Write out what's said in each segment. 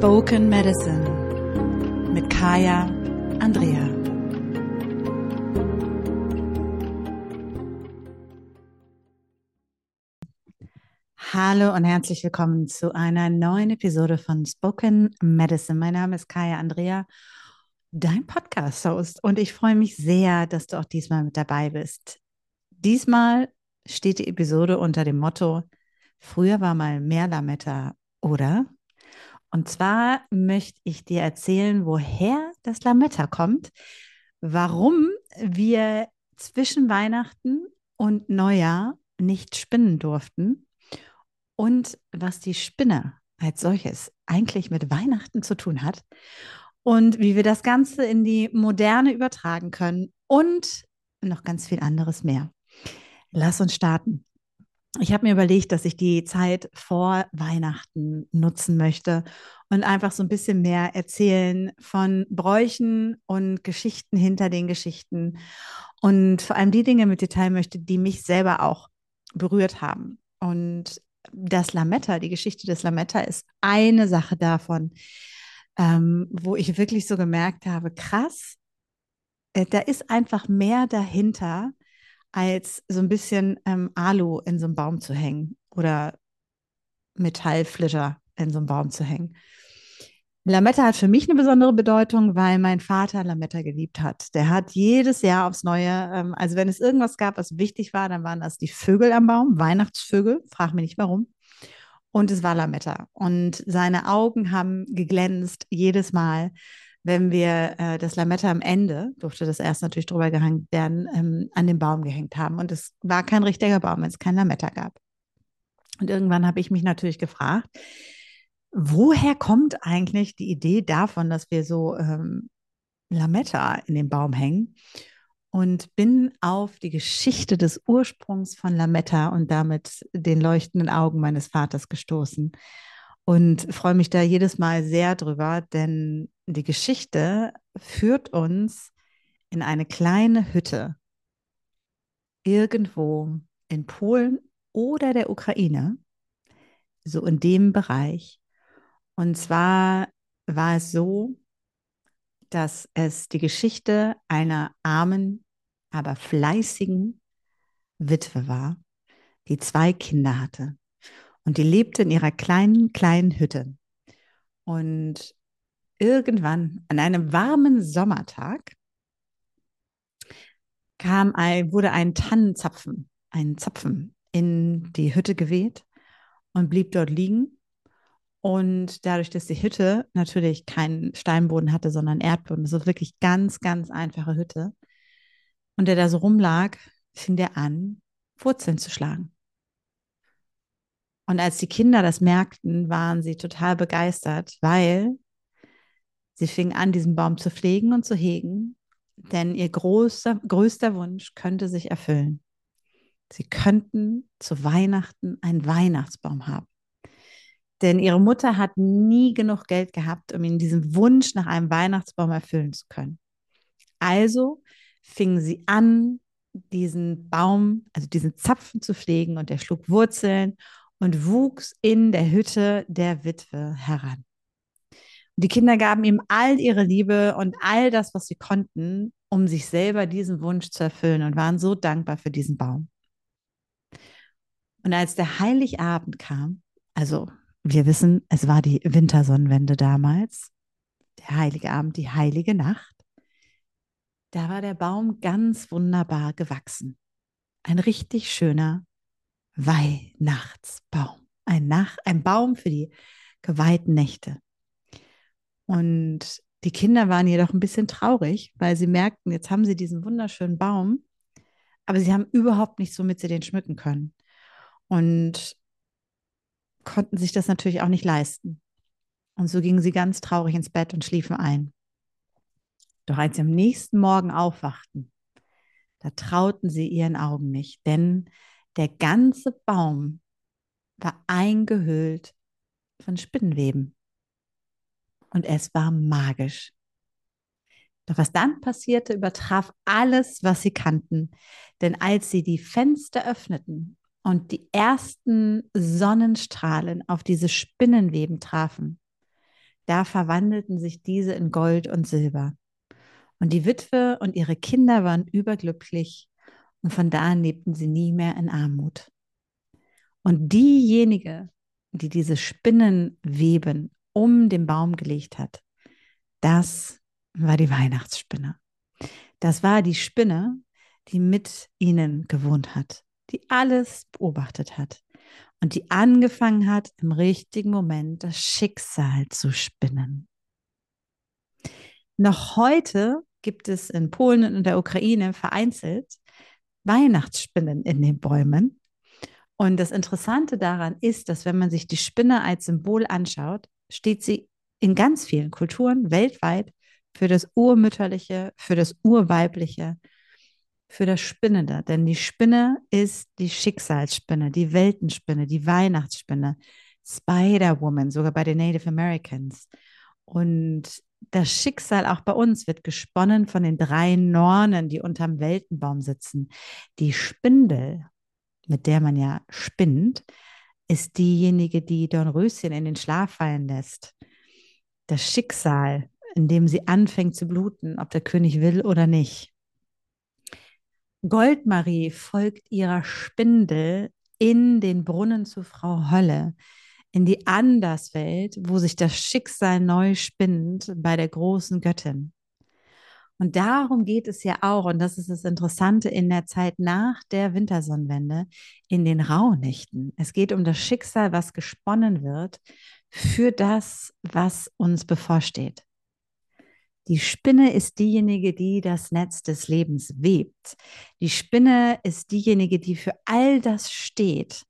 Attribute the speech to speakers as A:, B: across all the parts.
A: Spoken Medicine mit Kaya Andrea. Hallo und herzlich willkommen zu einer neuen Episode von Spoken Medicine. Mein Name ist Kaya Andrea, dein Podcast-Host, und ich freue mich sehr, dass du auch diesmal mit dabei bist. Diesmal steht die Episode unter dem Motto: Früher war mal mehr Lametta, oder? Und zwar möchte ich dir erzählen, woher das Lametta kommt, warum wir zwischen Weihnachten und Neujahr nicht spinnen durften und was die Spinne als solches eigentlich mit Weihnachten zu tun hat und wie wir das Ganze in die Moderne übertragen können und noch ganz viel anderes mehr. Lass uns starten. Ich habe mir überlegt, dass ich die Zeit vor Weihnachten nutzen möchte und einfach so ein bisschen mehr erzählen von Bräuchen und Geschichten hinter den Geschichten und vor allem die Dinge mit Detail möchte, die mich selber auch berührt haben. Und das Lametta, die Geschichte des Lametta ist eine Sache davon, ähm, wo ich wirklich so gemerkt habe, krass, äh, da ist einfach mehr dahinter, als so ein bisschen ähm, Alu in so einem Baum zu hängen oder Metallflitter in so einem Baum zu hängen. Lametta hat für mich eine besondere Bedeutung, weil mein Vater Lametta geliebt hat. Der hat jedes Jahr aufs Neue, ähm, also wenn es irgendwas gab, was wichtig war, dann waren das die Vögel am Baum, Weihnachtsvögel, frag mich nicht warum. Und es war Lametta. Und seine Augen haben geglänzt jedes Mal, wenn wir äh, das Lametta am Ende, durfte das erst natürlich drüber gehängt werden, ähm, an den Baum gehängt haben. Und es war kein richtiger Baum, wenn es kein Lametta gab. Und irgendwann habe ich mich natürlich gefragt, woher kommt eigentlich die Idee davon, dass wir so ähm, Lametta in den Baum hängen? Und bin auf die Geschichte des Ursprungs von Lametta und damit den leuchtenden Augen meines Vaters gestoßen und freue mich da jedes Mal sehr drüber, denn die Geschichte führt uns in eine kleine Hütte irgendwo in Polen oder der Ukraine, so in dem Bereich. Und zwar war es so, dass es die Geschichte einer armen, aber fleißigen Witwe war, die zwei Kinder hatte. Und die lebte in ihrer kleinen, kleinen Hütte. Und irgendwann an einem warmen Sommertag kam ein, wurde ein Tannenzapfen, ein Zapfen in die Hütte geweht und blieb dort liegen. Und dadurch, dass die Hütte natürlich keinen Steinboden hatte, sondern Erdboden, das ist wirklich ganz, ganz einfache Hütte. Und der da so rumlag, fing der an, Wurzeln zu schlagen. Und als die Kinder das merkten, waren sie total begeistert, weil sie fingen an, diesen Baum zu pflegen und zu hegen, denn ihr großer, größter Wunsch könnte sich erfüllen. Sie könnten zu Weihnachten einen Weihnachtsbaum haben. Denn ihre Mutter hat nie genug Geld gehabt, um ihnen diesen Wunsch nach einem Weihnachtsbaum erfüllen zu können. Also fingen sie an, diesen Baum, also diesen Zapfen zu pflegen und der schlug Wurzeln und wuchs in der Hütte der Witwe heran. Die Kinder gaben ihm all ihre Liebe und all das, was sie konnten, um sich selber diesen Wunsch zu erfüllen und waren so dankbar für diesen Baum. Und als der Heiligabend kam, also wir wissen, es war die Wintersonnenwende damals, der heilige Abend, die heilige Nacht, da war der Baum ganz wunderbar gewachsen. Ein richtig schöner Weihnachtsbaum. Ein, Nach ein Baum für die geweihten Nächte. Und die Kinder waren jedoch ein bisschen traurig, weil sie merkten, jetzt haben sie diesen wunderschönen Baum, aber sie haben überhaupt nicht so, mit sie den schmücken können. Und konnten sich das natürlich auch nicht leisten. Und so gingen sie ganz traurig ins Bett und schliefen ein. Doch als sie am nächsten Morgen aufwachten, da trauten sie ihren Augen nicht, denn der ganze Baum war eingehüllt von Spinnenweben. Und es war magisch. Doch was dann passierte, übertraf alles, was sie kannten. Denn als sie die Fenster öffneten und die ersten Sonnenstrahlen auf diese Spinnenweben trafen, da verwandelten sich diese in Gold und Silber. Und die Witwe und ihre Kinder waren überglücklich und von da an lebten sie nie mehr in Armut. Und diejenige, die diese Spinnenweben um den Baum gelegt hat, das war die Weihnachtsspinne. Das war die Spinne, die mit ihnen gewohnt hat, die alles beobachtet hat und die angefangen hat, im richtigen Moment das Schicksal zu spinnen. Noch heute gibt es in Polen und in der Ukraine vereinzelt Weihnachtsspinnen in den Bäumen. Und das Interessante daran ist, dass wenn man sich die Spinne als Symbol anschaut, steht sie in ganz vielen Kulturen weltweit für das Urmütterliche, für das Urweibliche, für das Spinnende. Denn die Spinne ist die Schicksalsspinne, die Weltenspinne, die Weihnachtsspinne, Spider-Woman, sogar bei den Native Americans. Und das Schicksal auch bei uns wird gesponnen von den drei Nornen, die unterm Weltenbaum sitzen. Die Spindel, mit der man ja spinnt, ist diejenige, die Dornröschen in den Schlaf fallen lässt. Das Schicksal, in dem sie anfängt zu bluten, ob der König will oder nicht. Goldmarie folgt ihrer Spindel in den Brunnen zu Frau Holle, in die Anderswelt, wo sich das Schicksal neu spinnt bei der großen Göttin. Und darum geht es ja auch, und das ist das Interessante in der Zeit nach der Wintersonnenwende, in den Rauhnächten. Es geht um das Schicksal, was gesponnen wird für das, was uns bevorsteht. Die Spinne ist diejenige, die das Netz des Lebens webt. Die Spinne ist diejenige, die für all das steht,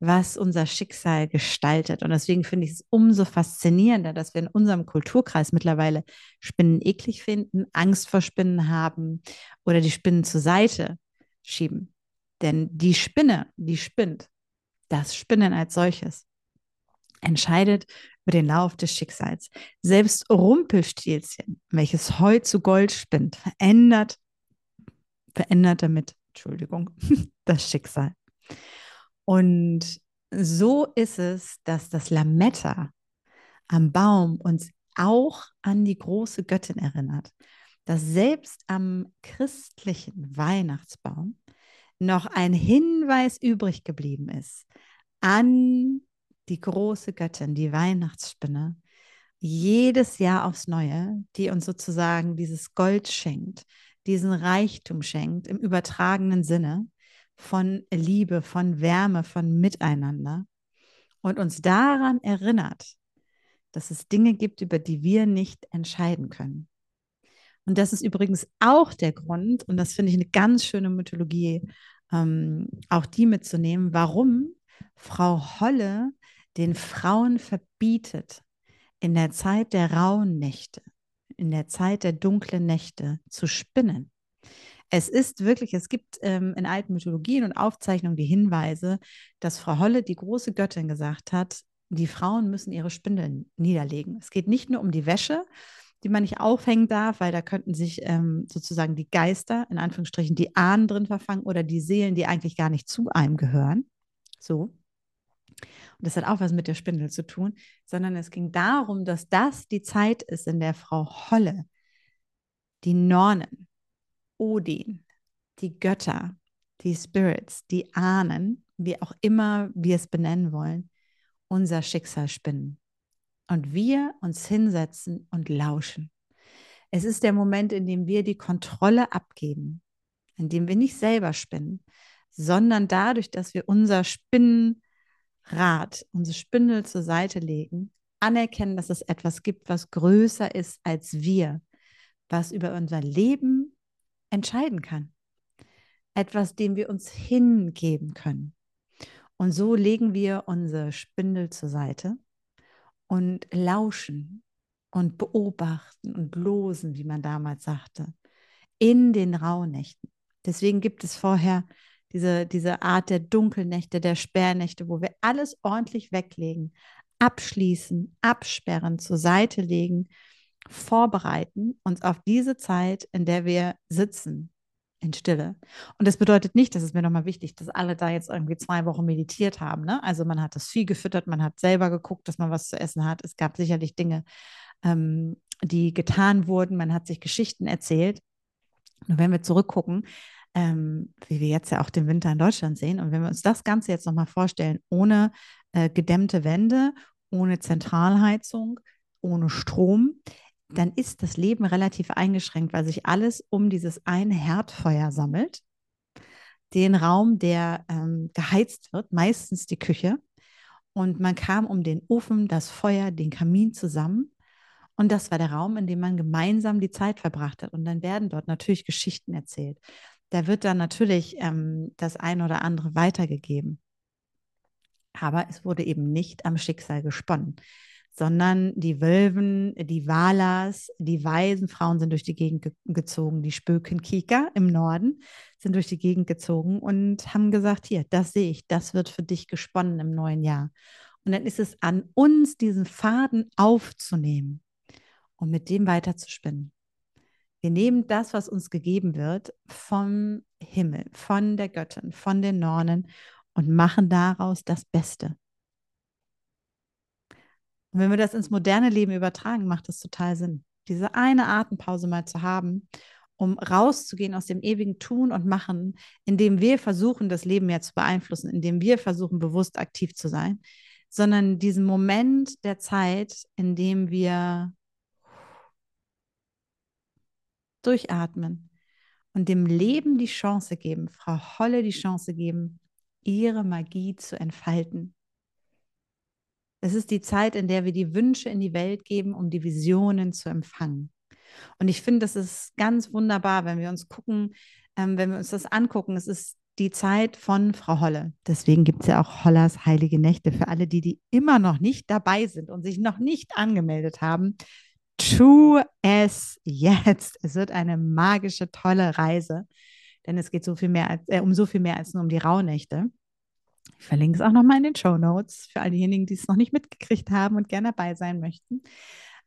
A: was unser Schicksal gestaltet. Und deswegen finde ich es umso faszinierender, dass wir in unserem Kulturkreis mittlerweile Spinnen eklig finden, Angst vor Spinnen haben oder die Spinnen zur Seite schieben. Denn die Spinne, die spinnt, das Spinnen als solches, entscheidet über den Lauf des Schicksals. Selbst Rumpelstilzchen, welches Heu zu Gold spinnt, verändert, verändert damit, Entschuldigung, das Schicksal. Und so ist es, dass das Lametta am Baum uns auch an die große Göttin erinnert, dass selbst am christlichen Weihnachtsbaum noch ein Hinweis übrig geblieben ist an die große Göttin, die Weihnachtsspinne, jedes Jahr aufs Neue, die uns sozusagen dieses Gold schenkt, diesen Reichtum schenkt im übertragenen Sinne von Liebe, von Wärme, von Miteinander und uns daran erinnert, dass es Dinge gibt, über die wir nicht entscheiden können. Und das ist übrigens auch der Grund, und das finde ich eine ganz schöne Mythologie, ähm, auch die mitzunehmen, warum Frau Holle den Frauen verbietet, in der Zeit der rauen Nächte, in der Zeit der dunklen Nächte zu spinnen. Es ist wirklich, es gibt ähm, in alten Mythologien und Aufzeichnungen die Hinweise, dass Frau Holle, die große Göttin, gesagt hat, die Frauen müssen ihre Spindeln niederlegen. Es geht nicht nur um die Wäsche, die man nicht aufhängen darf, weil da könnten sich ähm, sozusagen die Geister, in Anführungsstrichen, die Ahnen drin verfangen oder die Seelen, die eigentlich gar nicht zu einem gehören. So. Und das hat auch was mit der Spindel zu tun, sondern es ging darum, dass das die Zeit ist, in der Frau Holle die Nornen, Odin, die Götter, die Spirits, die Ahnen, wie auch immer wir es benennen wollen, unser Schicksal spinnen. Und wir uns hinsetzen und lauschen. Es ist der Moment, in dem wir die Kontrolle abgeben, in dem wir nicht selber spinnen, sondern dadurch, dass wir unser Spinnenrad, unsere Spindel zur Seite legen, anerkennen, dass es etwas gibt, was größer ist als wir, was über unser Leben entscheiden kann. Etwas, dem wir uns hingeben können. Und so legen wir unsere Spindel zur Seite und lauschen und beobachten und losen, wie man damals sagte, in den Rauhnächten. Deswegen gibt es vorher diese, diese Art der Dunkelnächte, der Sperrnächte, wo wir alles ordentlich weglegen, abschließen, absperren, zur Seite legen vorbereiten, uns auf diese Zeit, in der wir sitzen, in Stille. Und das bedeutet nicht, das ist mir nochmal wichtig, dass alle da jetzt irgendwie zwei Wochen meditiert haben. Ne? Also man hat das Vieh gefüttert, man hat selber geguckt, dass man was zu essen hat. Es gab sicherlich Dinge, ähm, die getan wurden. Man hat sich Geschichten erzählt. Und wenn wir zurückgucken, ähm, wie wir jetzt ja auch den Winter in Deutschland sehen, und wenn wir uns das Ganze jetzt nochmal vorstellen, ohne äh, gedämmte Wände, ohne Zentralheizung, ohne Strom, dann ist das Leben relativ eingeschränkt, weil sich alles um dieses eine Herdfeuer sammelt. Den Raum, der ähm, geheizt wird, meistens die Küche. Und man kam um den Ofen, das Feuer, den Kamin zusammen. Und das war der Raum, in dem man gemeinsam die Zeit verbracht hat. Und dann werden dort natürlich Geschichten erzählt. Da wird dann natürlich ähm, das eine oder andere weitergegeben. Aber es wurde eben nicht am Schicksal gesponnen sondern die Wölven, die Walas, die weisen Frauen sind durch die Gegend ge gezogen, die Spökenkika im Norden sind durch die Gegend gezogen und haben gesagt, hier, das sehe ich, das wird für dich gesponnen im neuen Jahr. Und dann ist es an uns, diesen Faden aufzunehmen und mit dem weiterzuspinnen. Wir nehmen das, was uns gegeben wird, vom Himmel, von der Göttin, von den Nornen und machen daraus das Beste. Und wenn wir das ins moderne Leben übertragen, macht das total Sinn. Diese eine Atempause mal zu haben, um rauszugehen aus dem ewigen Tun und Machen, indem wir versuchen, das Leben ja zu beeinflussen, indem wir versuchen, bewusst aktiv zu sein, sondern diesen Moment der Zeit, in dem wir durchatmen und dem Leben die Chance geben, Frau Holle die Chance geben, ihre Magie zu entfalten. Es ist die Zeit, in der wir die Wünsche in die Welt geben, um die Visionen zu empfangen. Und ich finde, das ist ganz wunderbar, wenn wir uns gucken, ähm, wenn wir uns das angucken. Es ist die Zeit von Frau Holle. Deswegen gibt es ja auch Hollers Heilige Nächte für alle, die, die immer noch nicht dabei sind und sich noch nicht angemeldet haben. Tu es jetzt. Es wird eine magische, tolle Reise, denn es geht so viel mehr als, äh, um so viel mehr als nur um die Rauhnächte. Ich verlinke es auch nochmal in den Show Notes für all diejenigen, die es noch nicht mitgekriegt haben und gerne dabei sein möchten.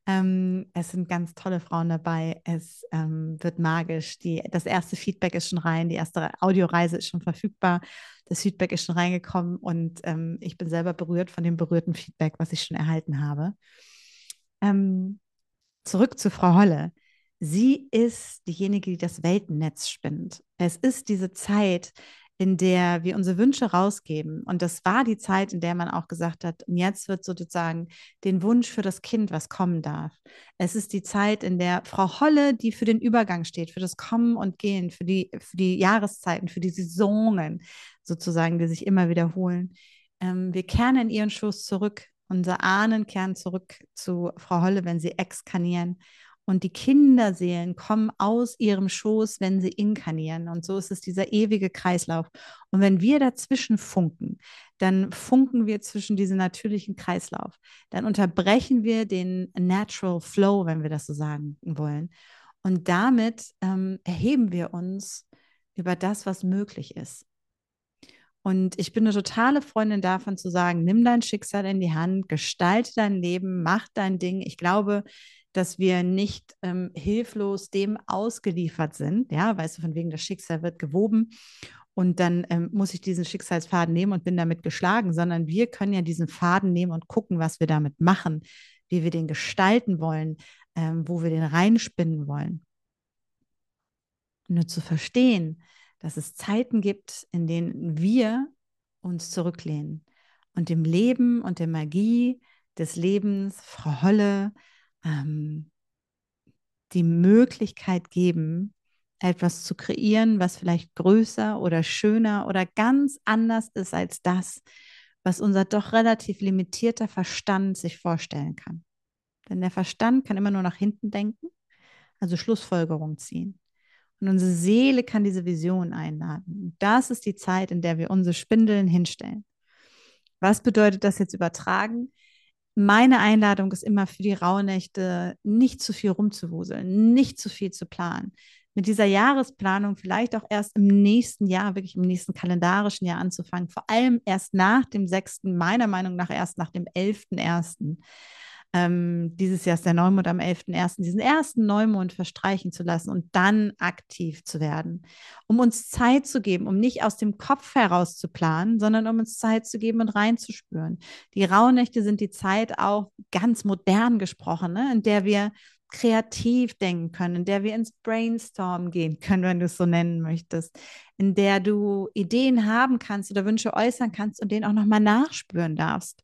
A: Ähm, es sind ganz tolle Frauen dabei. Es ähm, wird magisch. Die, das erste Feedback ist schon rein. Die erste Audioreise ist schon verfügbar. Das Feedback ist schon reingekommen und ähm, ich bin selber berührt von dem berührten Feedback, was ich schon erhalten habe. Ähm, zurück zu Frau Holle. Sie ist diejenige, die das Weltennetz spinnt. Es ist diese Zeit, in der wir unsere Wünsche rausgeben. Und das war die Zeit, in der man auch gesagt hat, und jetzt wird sozusagen den Wunsch für das Kind, was kommen darf. Es ist die Zeit, in der Frau Holle, die für den Übergang steht, für das Kommen und Gehen, für die, für die Jahreszeiten, für die Saisonen sozusagen, die sich immer wiederholen. Ähm, wir kehren in ihren Schoß zurück. Unser Ahnen kehren zurück zu Frau Holle, wenn sie exkanieren und die Kinderseelen kommen aus ihrem Schoß, wenn sie inkarnieren. Und so ist es dieser ewige Kreislauf. Und wenn wir dazwischen funken, dann funken wir zwischen diesem natürlichen Kreislauf. Dann unterbrechen wir den Natural Flow, wenn wir das so sagen wollen. Und damit ähm, erheben wir uns über das, was möglich ist. Und ich bin eine totale Freundin davon zu sagen, nimm dein Schicksal in die Hand, gestalte dein Leben, mach dein Ding. Ich glaube, dass wir nicht ähm, hilflos dem ausgeliefert sind, ja, weißt du, von wegen das Schicksal wird gewoben und dann ähm, muss ich diesen Schicksalsfaden nehmen und bin damit geschlagen, sondern wir können ja diesen Faden nehmen und gucken, was wir damit machen, wie wir den gestalten wollen, ähm, wo wir den reinspinnen wollen. Nur zu verstehen, dass es Zeiten gibt, in denen wir uns zurücklehnen und dem Leben und der Magie des Lebens, Frau Holle, ähm, die Möglichkeit geben, etwas zu kreieren, was vielleicht größer oder schöner oder ganz anders ist als das, was unser doch relativ limitierter Verstand sich vorstellen kann. Denn der Verstand kann immer nur nach hinten denken, also Schlussfolgerung ziehen. Und unsere Seele kann diese Vision einladen. das ist die Zeit, in der wir unsere Spindeln hinstellen. Was bedeutet das jetzt übertragen? Meine Einladung ist immer für die Rauhnächte, nicht zu viel rumzuwuseln, nicht zu viel zu planen. Mit dieser Jahresplanung vielleicht auch erst im nächsten Jahr, wirklich im nächsten kalendarischen Jahr anzufangen, vor allem erst nach dem 6., meiner Meinung nach erst nach dem 11.1. ähm, dieses Jahr ist der Neumond am 11.01., diesen ersten Neumond verstreichen zu lassen und dann aktiv zu werden, um uns Zeit zu geben, um nicht aus dem Kopf heraus zu planen, sondern um uns Zeit zu geben und reinzuspüren. Die Rauhnächte sind die Zeit auch ganz modern gesprochen, ne, in der wir kreativ denken können, in der wir ins Brainstorm gehen können, wenn du es so nennen möchtest, in der du Ideen haben kannst oder Wünsche äußern kannst und denen auch nochmal nachspüren darfst.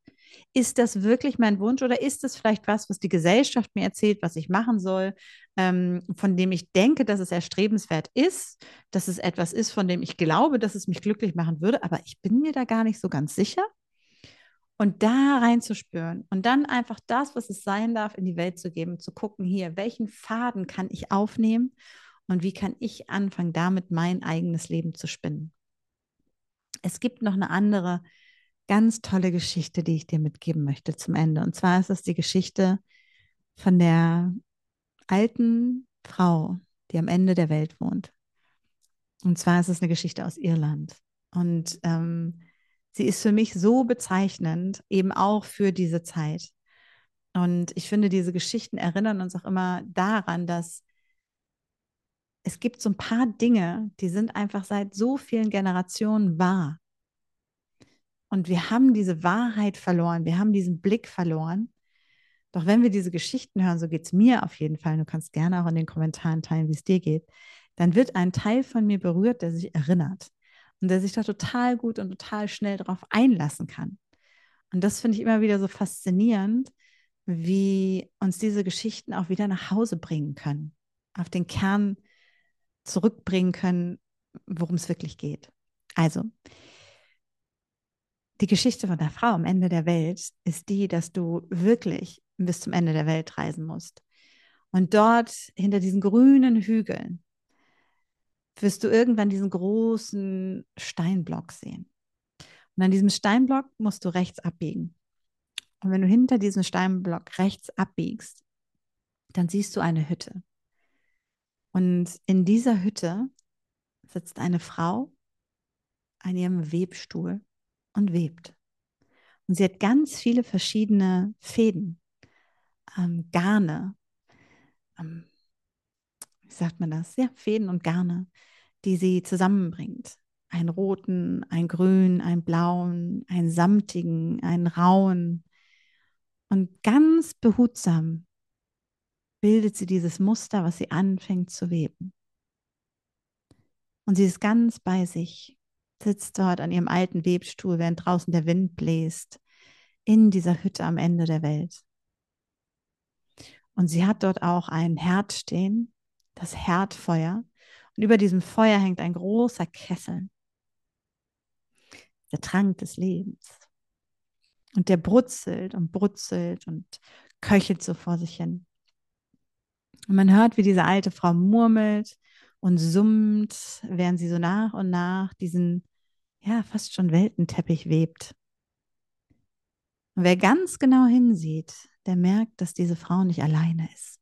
A: Ist das wirklich mein Wunsch oder ist es vielleicht was, was die Gesellschaft mir erzählt, was ich machen soll, ähm, von dem ich denke, dass es erstrebenswert ist, dass es etwas ist, von dem ich glaube, dass es mich glücklich machen würde, aber ich bin mir da gar nicht so ganz sicher? Und da reinzuspüren und dann einfach das, was es sein darf, in die Welt zu geben, zu gucken, hier, welchen Faden kann ich aufnehmen und wie kann ich anfangen, damit mein eigenes Leben zu spinnen. Es gibt noch eine andere ganz tolle Geschichte, die ich dir mitgeben möchte zum Ende. Und zwar ist es die Geschichte von der alten Frau, die am Ende der Welt wohnt. Und zwar ist es eine Geschichte aus Irland. Und ähm, sie ist für mich so bezeichnend, eben auch für diese Zeit. Und ich finde, diese Geschichten erinnern uns auch immer daran, dass es gibt so ein paar Dinge, die sind einfach seit so vielen Generationen wahr. Und wir haben diese Wahrheit verloren, wir haben diesen Blick verloren. Doch wenn wir diese Geschichten hören, so geht es mir auf jeden Fall, du kannst gerne auch in den Kommentaren teilen, wie es dir geht, dann wird ein Teil von mir berührt, der sich erinnert und der sich da total gut und total schnell darauf einlassen kann. Und das finde ich immer wieder so faszinierend, wie uns diese Geschichten auch wieder nach Hause bringen können, auf den Kern zurückbringen können, worum es wirklich geht. Also, die Geschichte von der Frau am Ende der Welt ist die, dass du wirklich bis zum Ende der Welt reisen musst. Und dort hinter diesen grünen Hügeln wirst du irgendwann diesen großen Steinblock sehen. Und an diesem Steinblock musst du rechts abbiegen. Und wenn du hinter diesem Steinblock rechts abbiegst, dann siehst du eine Hütte. Und in dieser Hütte sitzt eine Frau an ihrem Webstuhl und webt. Und sie hat ganz viele verschiedene Fäden, ähm, Garne, ähm, wie sagt man das? Ja, Fäden und Garne, die sie zusammenbringt. Einen roten, einen grünen, einen blauen, einen samtigen, einen rauen. Und ganz behutsam bildet sie dieses Muster, was sie anfängt zu weben. Und sie ist ganz bei sich sitzt dort an ihrem alten Webstuhl, während draußen der Wind bläst, in dieser Hütte am Ende der Welt. Und sie hat dort auch ein Herd stehen, das Herdfeuer. Und über diesem Feuer hängt ein großer Kessel, der Trank des Lebens. Und der brutzelt und brutzelt und köchelt so vor sich hin. Und man hört, wie diese alte Frau murmelt und summt, während sie so nach und nach diesen, ja, fast schon Weltenteppich webt. Und wer ganz genau hinsieht, der merkt, dass diese Frau nicht alleine ist.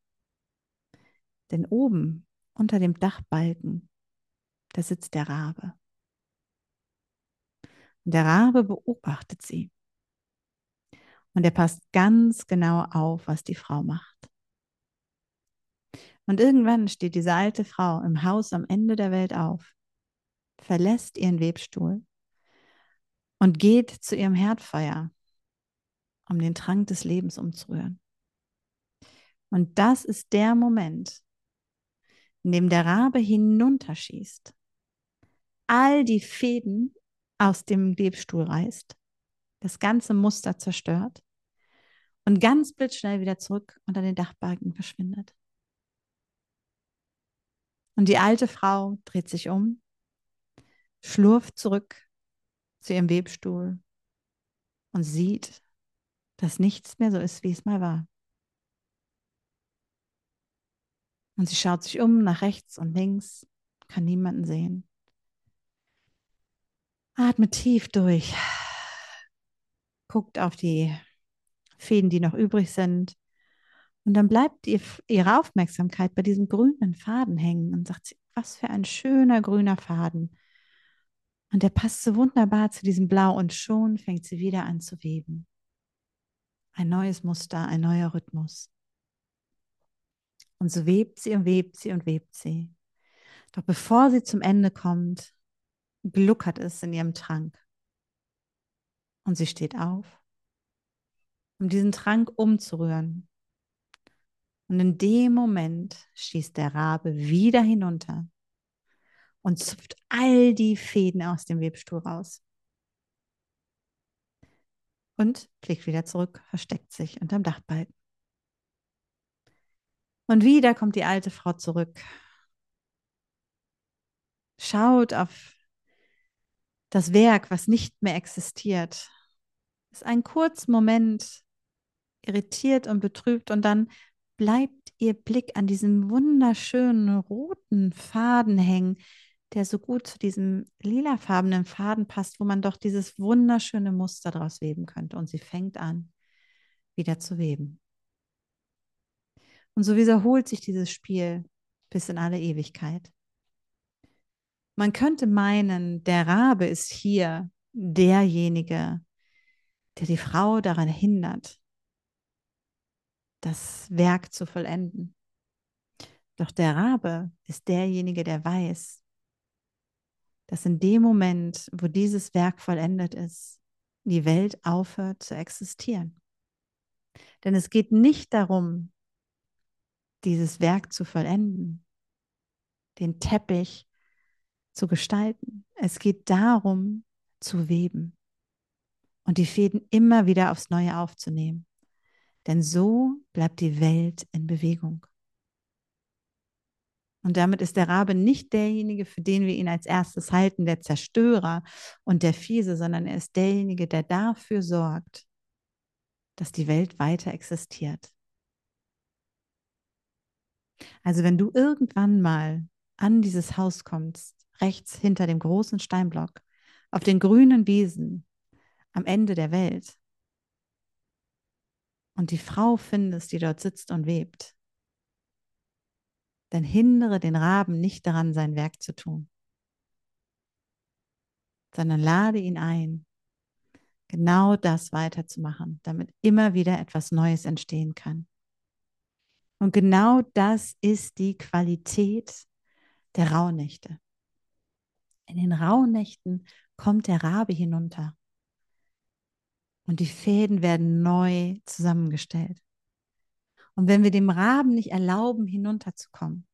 A: Denn oben unter dem Dachbalken, da sitzt der Rabe. Und der Rabe beobachtet sie. Und er passt ganz genau auf, was die Frau macht. Und irgendwann steht diese alte Frau im Haus am Ende der Welt auf, verlässt ihren Webstuhl und geht zu ihrem Herdfeuer, um den Trank des Lebens umzurühren. Und das ist der Moment, in dem der Rabe hinunterschießt, all die Fäden aus dem Webstuhl reißt, das ganze Muster zerstört und ganz blitzschnell wieder zurück unter den Dachbalken verschwindet. Und die alte Frau dreht sich um, schlurft zurück zu ihrem Webstuhl und sieht, dass nichts mehr so ist, wie es mal war. Und sie schaut sich um nach rechts und links, kann niemanden sehen. Atmet tief durch, guckt auf die Fäden, die noch übrig sind und dann bleibt ihr, ihre Aufmerksamkeit bei diesem grünen Faden hängen und sagt sie, was für ein schöner grüner Faden. Und der passt so wunderbar zu diesem Blau und schon fängt sie wieder an zu weben. Ein neues Muster, ein neuer Rhythmus. Und so webt sie und webt sie und webt sie. Doch bevor sie zum Ende kommt, gluckert es in ihrem Trank. Und sie steht auf, um diesen Trank umzurühren. Und in dem Moment schießt der Rabe wieder hinunter und zupft all die Fäden aus dem Webstuhl raus. Und blickt wieder zurück, versteckt sich unterm Dachbalken. Und wieder kommt die alte Frau zurück, schaut auf das Werk, was nicht mehr existiert, ist ein kurzer Moment irritiert und betrübt und dann bleibt ihr Blick an diesem wunderschönen roten Faden hängen, der so gut zu diesem lilafarbenen Faden passt, wo man doch dieses wunderschöne Muster draus weben könnte. Und sie fängt an, wieder zu weben. Und so wiederholt sich dieses Spiel bis in alle Ewigkeit. Man könnte meinen, der Rabe ist hier derjenige, der die Frau daran hindert, das Werk zu vollenden. Doch der Rabe ist derjenige, der weiß, dass in dem Moment, wo dieses Werk vollendet ist, die Welt aufhört zu existieren. Denn es geht nicht darum, dieses Werk zu vollenden, den Teppich zu gestalten. Es geht darum, zu weben und die Fäden immer wieder aufs Neue aufzunehmen. Denn so bleibt die Welt in Bewegung. Und damit ist der Rabe nicht derjenige, für den wir ihn als erstes halten, der Zerstörer und der Fiese, sondern er ist derjenige, der dafür sorgt, dass die Welt weiter existiert. Also wenn du irgendwann mal an dieses Haus kommst, rechts hinter dem großen Steinblock, auf den grünen Wiesen am Ende der Welt, und die Frau findest, die dort sitzt und webt, dann hindere den Raben nicht daran, sein Werk zu tun, sondern lade ihn ein, genau das weiterzumachen, damit immer wieder etwas Neues entstehen kann. Und genau das ist die Qualität der Rauhnächte. In den Rauhnächten kommt der Rabe hinunter und die Fäden werden neu zusammengestellt. Und wenn wir dem Raben nicht erlauben, hinunterzukommen,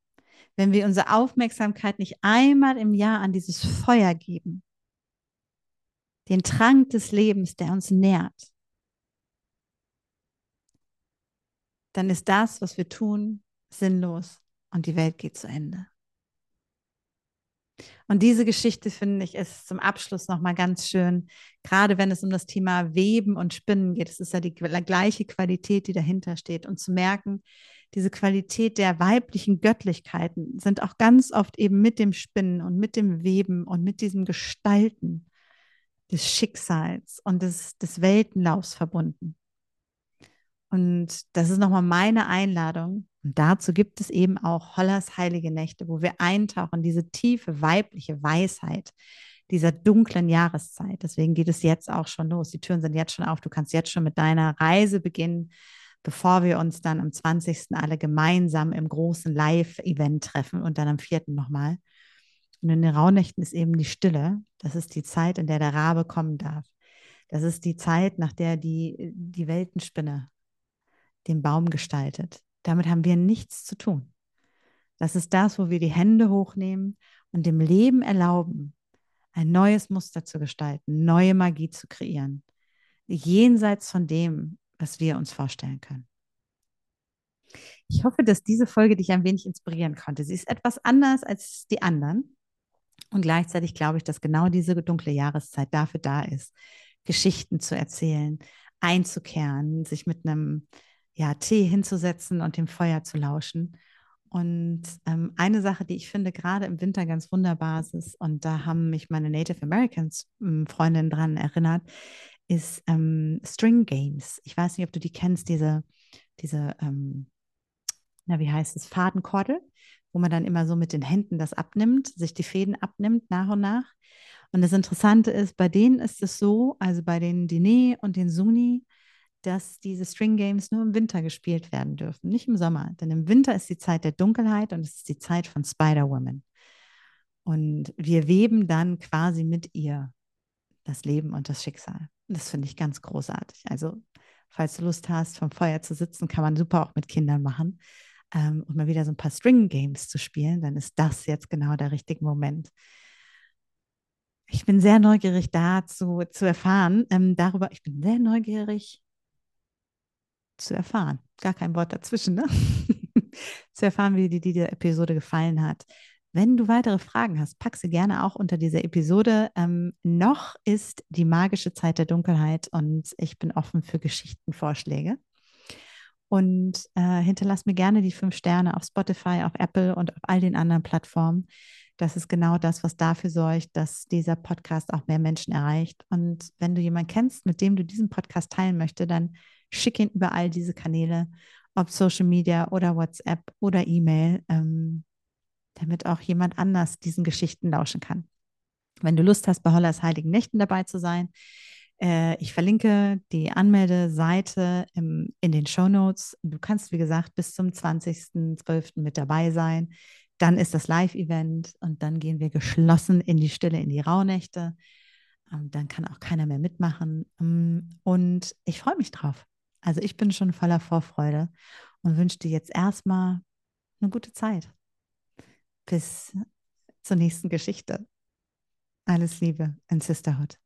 A: wenn wir unsere Aufmerksamkeit nicht einmal im Jahr an dieses Feuer geben, den Trank des Lebens, der uns nährt, dann ist das, was wir tun, sinnlos und die Welt geht zu Ende. Und diese Geschichte finde ich ist zum Abschluss nochmal ganz schön, gerade wenn es um das Thema Weben und Spinnen geht. Es ist ja die gleiche Qualität, die dahinter steht. Und zu merken, diese Qualität der weiblichen Göttlichkeiten sind auch ganz oft eben mit dem Spinnen und mit dem Weben und mit diesem Gestalten des Schicksals und des, des Weltenlaufs verbunden. Und das ist nochmal meine Einladung, und dazu gibt es eben auch Hollers heilige Nächte, wo wir eintauchen, diese tiefe weibliche Weisheit dieser dunklen Jahreszeit. Deswegen geht es jetzt auch schon los. Die Türen sind jetzt schon auf. Du kannst jetzt schon mit deiner Reise beginnen, bevor wir uns dann am 20. alle gemeinsam im großen Live-Event treffen und dann am 4. nochmal. Und in den Rauhnächten ist eben die Stille. Das ist die Zeit, in der der Rabe kommen darf. Das ist die Zeit, nach der die, die Weltenspinne den Baum gestaltet. Damit haben wir nichts zu tun. Das ist das, wo wir die Hände hochnehmen und dem Leben erlauben, ein neues Muster zu gestalten, neue Magie zu kreieren, jenseits von dem, was wir uns vorstellen können. Ich hoffe, dass diese Folge dich ein wenig inspirieren konnte. Sie ist etwas anders als die anderen. Und gleichzeitig glaube ich, dass genau diese dunkle Jahreszeit dafür da ist, Geschichten zu erzählen, einzukehren, sich mit einem ja, Tee hinzusetzen und dem Feuer zu lauschen. Und ähm, eine Sache, die ich finde gerade im Winter ganz wunderbar ist, und da haben mich meine Native Americans ähm, Freundinnen dran erinnert, ist ähm, String Games. Ich weiß nicht, ob du die kennst, diese, diese ähm, na, wie heißt es, Fadenkordel, wo man dann immer so mit den Händen das abnimmt, sich die Fäden abnimmt nach und nach. Und das Interessante ist, bei denen ist es so, also bei den Dine und den Suni, dass diese String Games nur im Winter gespielt werden dürfen, nicht im Sommer. Denn im Winter ist die Zeit der Dunkelheit und es ist die Zeit von Spider-Woman. Und wir weben dann quasi mit ihr das Leben und das Schicksal. Das finde ich ganz großartig. Also, falls du Lust hast, vom Feuer zu sitzen, kann man super auch mit Kindern machen. Ähm, und mal wieder so ein paar String Games zu spielen, dann ist das jetzt genau der richtige Moment. Ich bin sehr neugierig dazu zu erfahren, ähm, darüber, ich bin sehr neugierig zu erfahren, gar kein Wort dazwischen, ne? zu erfahren, wie dir diese Episode gefallen hat. Wenn du weitere Fragen hast, pack sie gerne auch unter dieser Episode. Ähm, noch ist die magische Zeit der Dunkelheit und ich bin offen für Geschichtenvorschläge. Und äh, hinterlass mir gerne die fünf Sterne auf Spotify, auf Apple und auf all den anderen Plattformen. Das ist genau das, was dafür sorgt, dass dieser Podcast auch mehr Menschen erreicht. Und wenn du jemanden kennst, mit dem du diesen Podcast teilen möchtest, dann schick ihn über all diese Kanäle, ob Social Media oder WhatsApp oder E-Mail, ähm, damit auch jemand anders diesen Geschichten lauschen kann. Wenn du Lust hast, bei Hollers Heiligen Nächten dabei zu sein, äh, ich verlinke die Anmeldeseite im, in den Show Notes. Du kannst, wie gesagt, bis zum 20.12. mit dabei sein. Dann ist das Live-Event und dann gehen wir geschlossen in die Stille, in die Rauhnächte. Ähm, dann kann auch keiner mehr mitmachen. Ähm, und ich freue mich drauf. Also ich bin schon voller Vorfreude und wünsche dir jetzt erstmal eine gute Zeit. Bis zur nächsten Geschichte. Alles Liebe in Sisterhood.